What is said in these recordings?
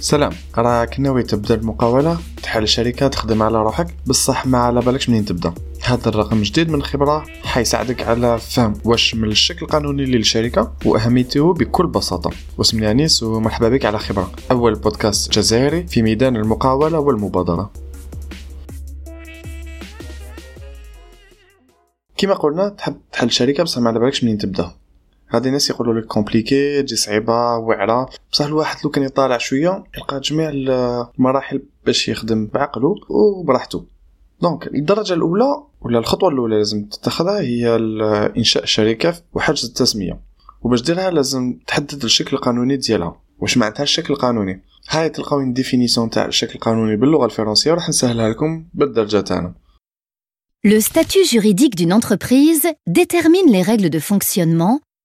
سلام. راك ناوي تبدا المقاولة تحل شركة تخدم على روحك بصح ما على بالكش منين تبدا. هذا الرقم جديد من خبرة حيساعدك على فهم واش من الشكل القانوني للشركة وأهميته بكل بساطة. واسمي أنيس ومرحبا بك على خبرة. أول بودكاست جزائري في ميدان المقاولة والمبادرة. كما قلنا تحب تحل شركة بصح ما على بالكش منين تبدا. هادي الناس يقولوا لك compliqué تجي صعيبة واعره بصح الواحد لو كان يطالع شوية يلقى جميع المراحل باش يخدم بعقله وبراحته. donc الدرجة الأولى ولا الخطوة الأولى لازم تتخذها هي انشاء شركة وحجز التسمية. وباش ديرها لازم تحدد الشكل القانوني ديالها. واش معناتها الشكل القانوني؟ هاي تلقاو définition تاع الشكل القانوني باللغة الفرنسية وراح نسهلها لكم بالدارجة تاعنا. Le statut juridique d'une entreprise détermine les règles de fonctionnement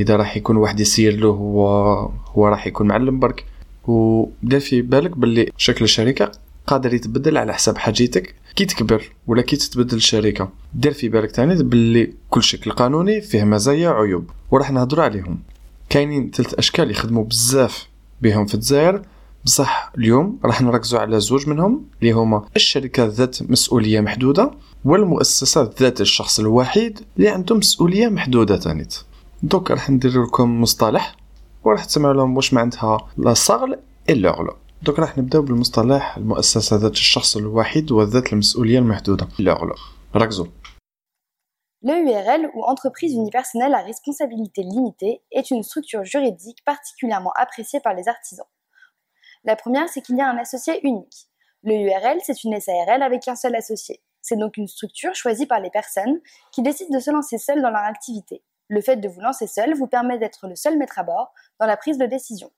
إذا راح يكون واحد يسير له هو هو راح يكون معلم برك. ودير في بالك باللي شكل الشركة قادر يتبدل على حساب حاجيتك كي تكبر ولا كي تتبدل الشركة. دير في بالك تاني باللي كل شكل قانوني فيه مزايا وعيوب وراح نهضروا عليهم. كاينين ثلاث أشكال يخدموا بزاف بهم في الجزائر. بصح اليوم راح نركزوا على زوج منهم اللي هما الشركات ذات مسؤولية محدودة والمؤسسات ذات الشخص الوحيد اللي عندهم مسؤولية محدودة تانيت. دوك راح ou entreprise unipersonnelle à responsabilité limitée est une structure juridique particulièrement appréciée par les artisans. La première, c'est qu'il y a un associé unique. L'EURL, c'est une SARL avec un seul associé. C'est donc une structure choisie par les personnes qui décident de se lancer seules dans leur activité le fait de vous lancer seul vous permet d'être le seul maître à bord dans la prise de décision.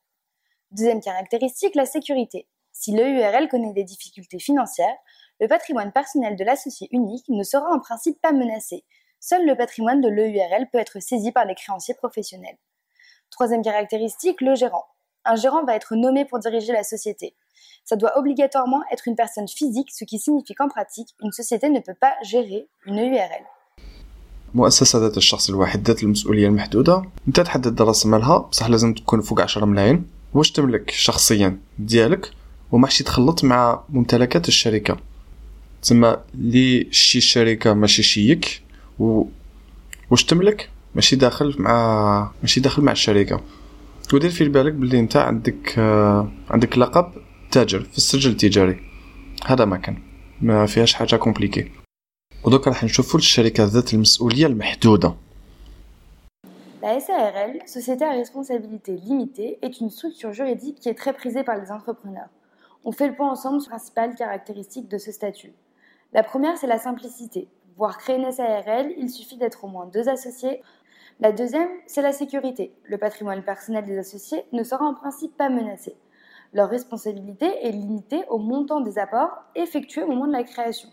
Deuxième caractéristique, la sécurité. Si l'EURL connaît des difficultés financières, le patrimoine personnel de l'associé unique ne sera en principe pas menacé. Seul le patrimoine de l'EURL peut être saisi par les créanciers professionnels. Troisième caractéristique, le gérant. Un gérant va être nommé pour diriger la société. Ça doit obligatoirement être une personne physique, ce qui signifie qu'en pratique, une société ne peut pas gérer une EURL. مؤسسة ذات الشخص الواحد ذات المسؤولية المحدودة. أنت تحدد راس مالها بصح لازم تكون فوق عشرة ملايين. واش تملك شخصيا ديالك؟ وماحش يتخلط مع ممتلكات الشركة. تسمى لي شي الشركة ماشي شيك. و واش تملك؟ ماشي داخل مع ماشي داخل مع الشركة. ودير في بالك بلي أنت عندك عندك لقب تاجر في السجل التجاري. هذا ما كان. ما فيهاش حاجة كومبليكي La SARL, Société à responsabilité limitée, est une structure juridique qui est très prisée par les entrepreneurs. On fait le point ensemble sur les principales caractéristiques de ce statut. La première, c'est la simplicité. Pour pouvoir créer une SARL, il suffit d'être au moins deux associés. La deuxième, c'est la sécurité. Le patrimoine personnel des associés ne sera en principe pas menacé. Leur responsabilité est limitée au montant des apports effectués au moment de la création.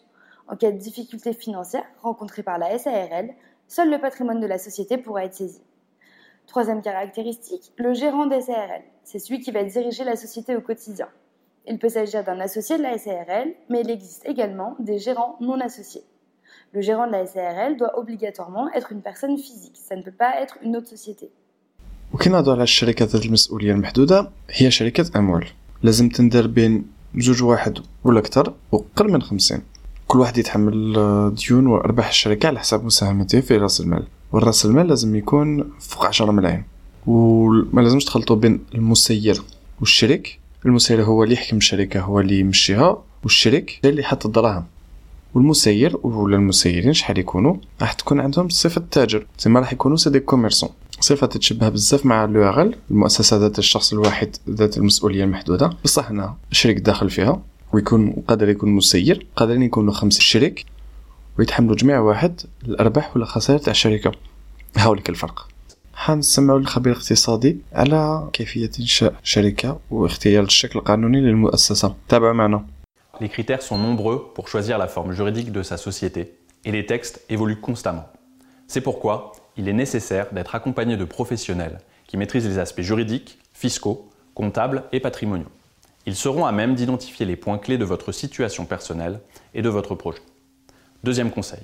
En cas de difficulté financière rencontrée par la SARL, seul le patrimoine de la société pourra être saisi. Troisième caractéristique, le gérant des SARL. C'est celui qui va diriger la société au quotidien. Il peut s'agir d'un associé de la SARL, mais il existe également des gérants non associés. Le gérant de la SARL doit obligatoirement être une personne physique, ça ne peut pas être une autre société. على الشركات ذات هي لازم بين زوج واحد ولا وقل من خمسين كل واحد يتحمل آه، ديون وأرباح الشركة على حساب مساهمته في رأس المال. والراس المال لازم يكون فوق 10 ملايين. وما لازمش تخلطوا بين المسير والشريك. المسير هو اللي يحكم الشركة هو اللي يمشيها والشريك اللي يحط الدراهم. والمسير ولا المسيرين شحال يكونوا؟ راح تكون عندهم صفة التاجر تما راح يكونوا c'est des commerçants. صفة تتشبه بزاف مع l'EURL المؤسسة ذات الشخص الواحد ذات المسؤولية المحدودة. بصح هنا شريك داخل فيها. Les critères sont nombreux pour choisir la forme juridique de sa société et les textes évoluent constamment. C'est pourquoi il est nécessaire d'être accompagné de professionnels qui maîtrisent les aspects juridiques, fiscaux, comptables et patrimoniaux. Ils seront à même d'identifier les points clés de votre situation personnelle et de votre projet. Deuxième conseil,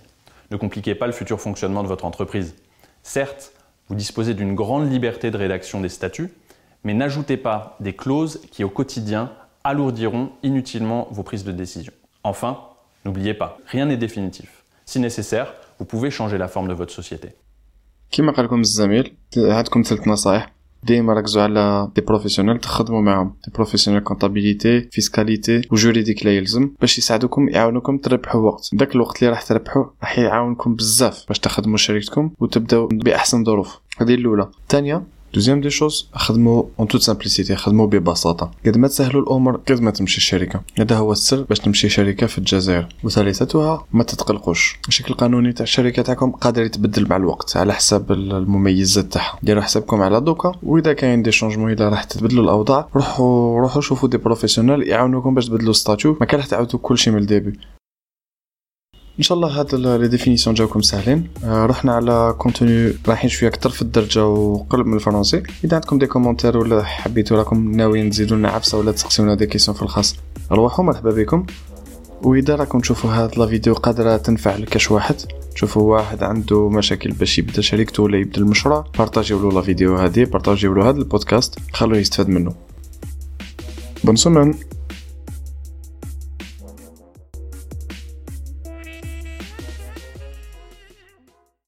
ne compliquez pas le futur fonctionnement de votre entreprise. Certes, vous disposez d'une grande liberté de rédaction des statuts, mais n'ajoutez pas des clauses qui au quotidien alourdiront inutilement vos prises de décision. Enfin, n'oubliez pas, rien n'est définitif. Si nécessaire, vous pouvez changer la forme de votre société. ديما ركزوا على des professionnels تخدموا معاهم des professionnels comptabilité fiscalité و juridique لا يلزم باش يساعدوكم يعاونوكم تربحوا وقت داك الوقت اللي راح تربحوا راح يعاونكم بزاف باش تخدموا شركتكم وتبداو باحسن ظروف هذه الاولى الثانية deuxième des choses خدموا en toute simplicité خدموا ببساطة. قد ما تسهلوا الأمور قد ما تمشي الشركة. هذا هو السر باش تمشي شركة في الجزائر. وثالثتها ما تتقلقوش. الشكل القانوني تاع الشركة تاعكم قادر يتبدل مع الوقت على حساب المميزات تاعها. ديروا حسابكم على دوكا وإذا كاين des changements إذا راح تتبدلوا الأوضاع روحوا روحوا شوفوا des professionnels يعاونوكم باش تبدلوا statut. ما كان راح تعاودوا كلشي من ال début. ان شاء الله هاد les définitions جاوكم ساهلين. آه رحنا على كونتوني رايحين شوية أكثر في الدارجة وقرب من الفرنسي. إذا عندكم des commentaires ولا حبيتوا راكم ناويين تزيدوا لنا عفسة ولا تسقسيونا des questions في الخاص روحوا مرحبا بكم. وإذا راكم تشوفوا هاد la vidéo قادرة تنفع لكاش واحد. تشوفوا واحد عنده مشاكل باش يبدا شركته ولا يبدا المشروع بارطاجيو له la vidéo هذه بارطاجيو له هذا البودكاست خلوه يستفاد منه. bonne semaine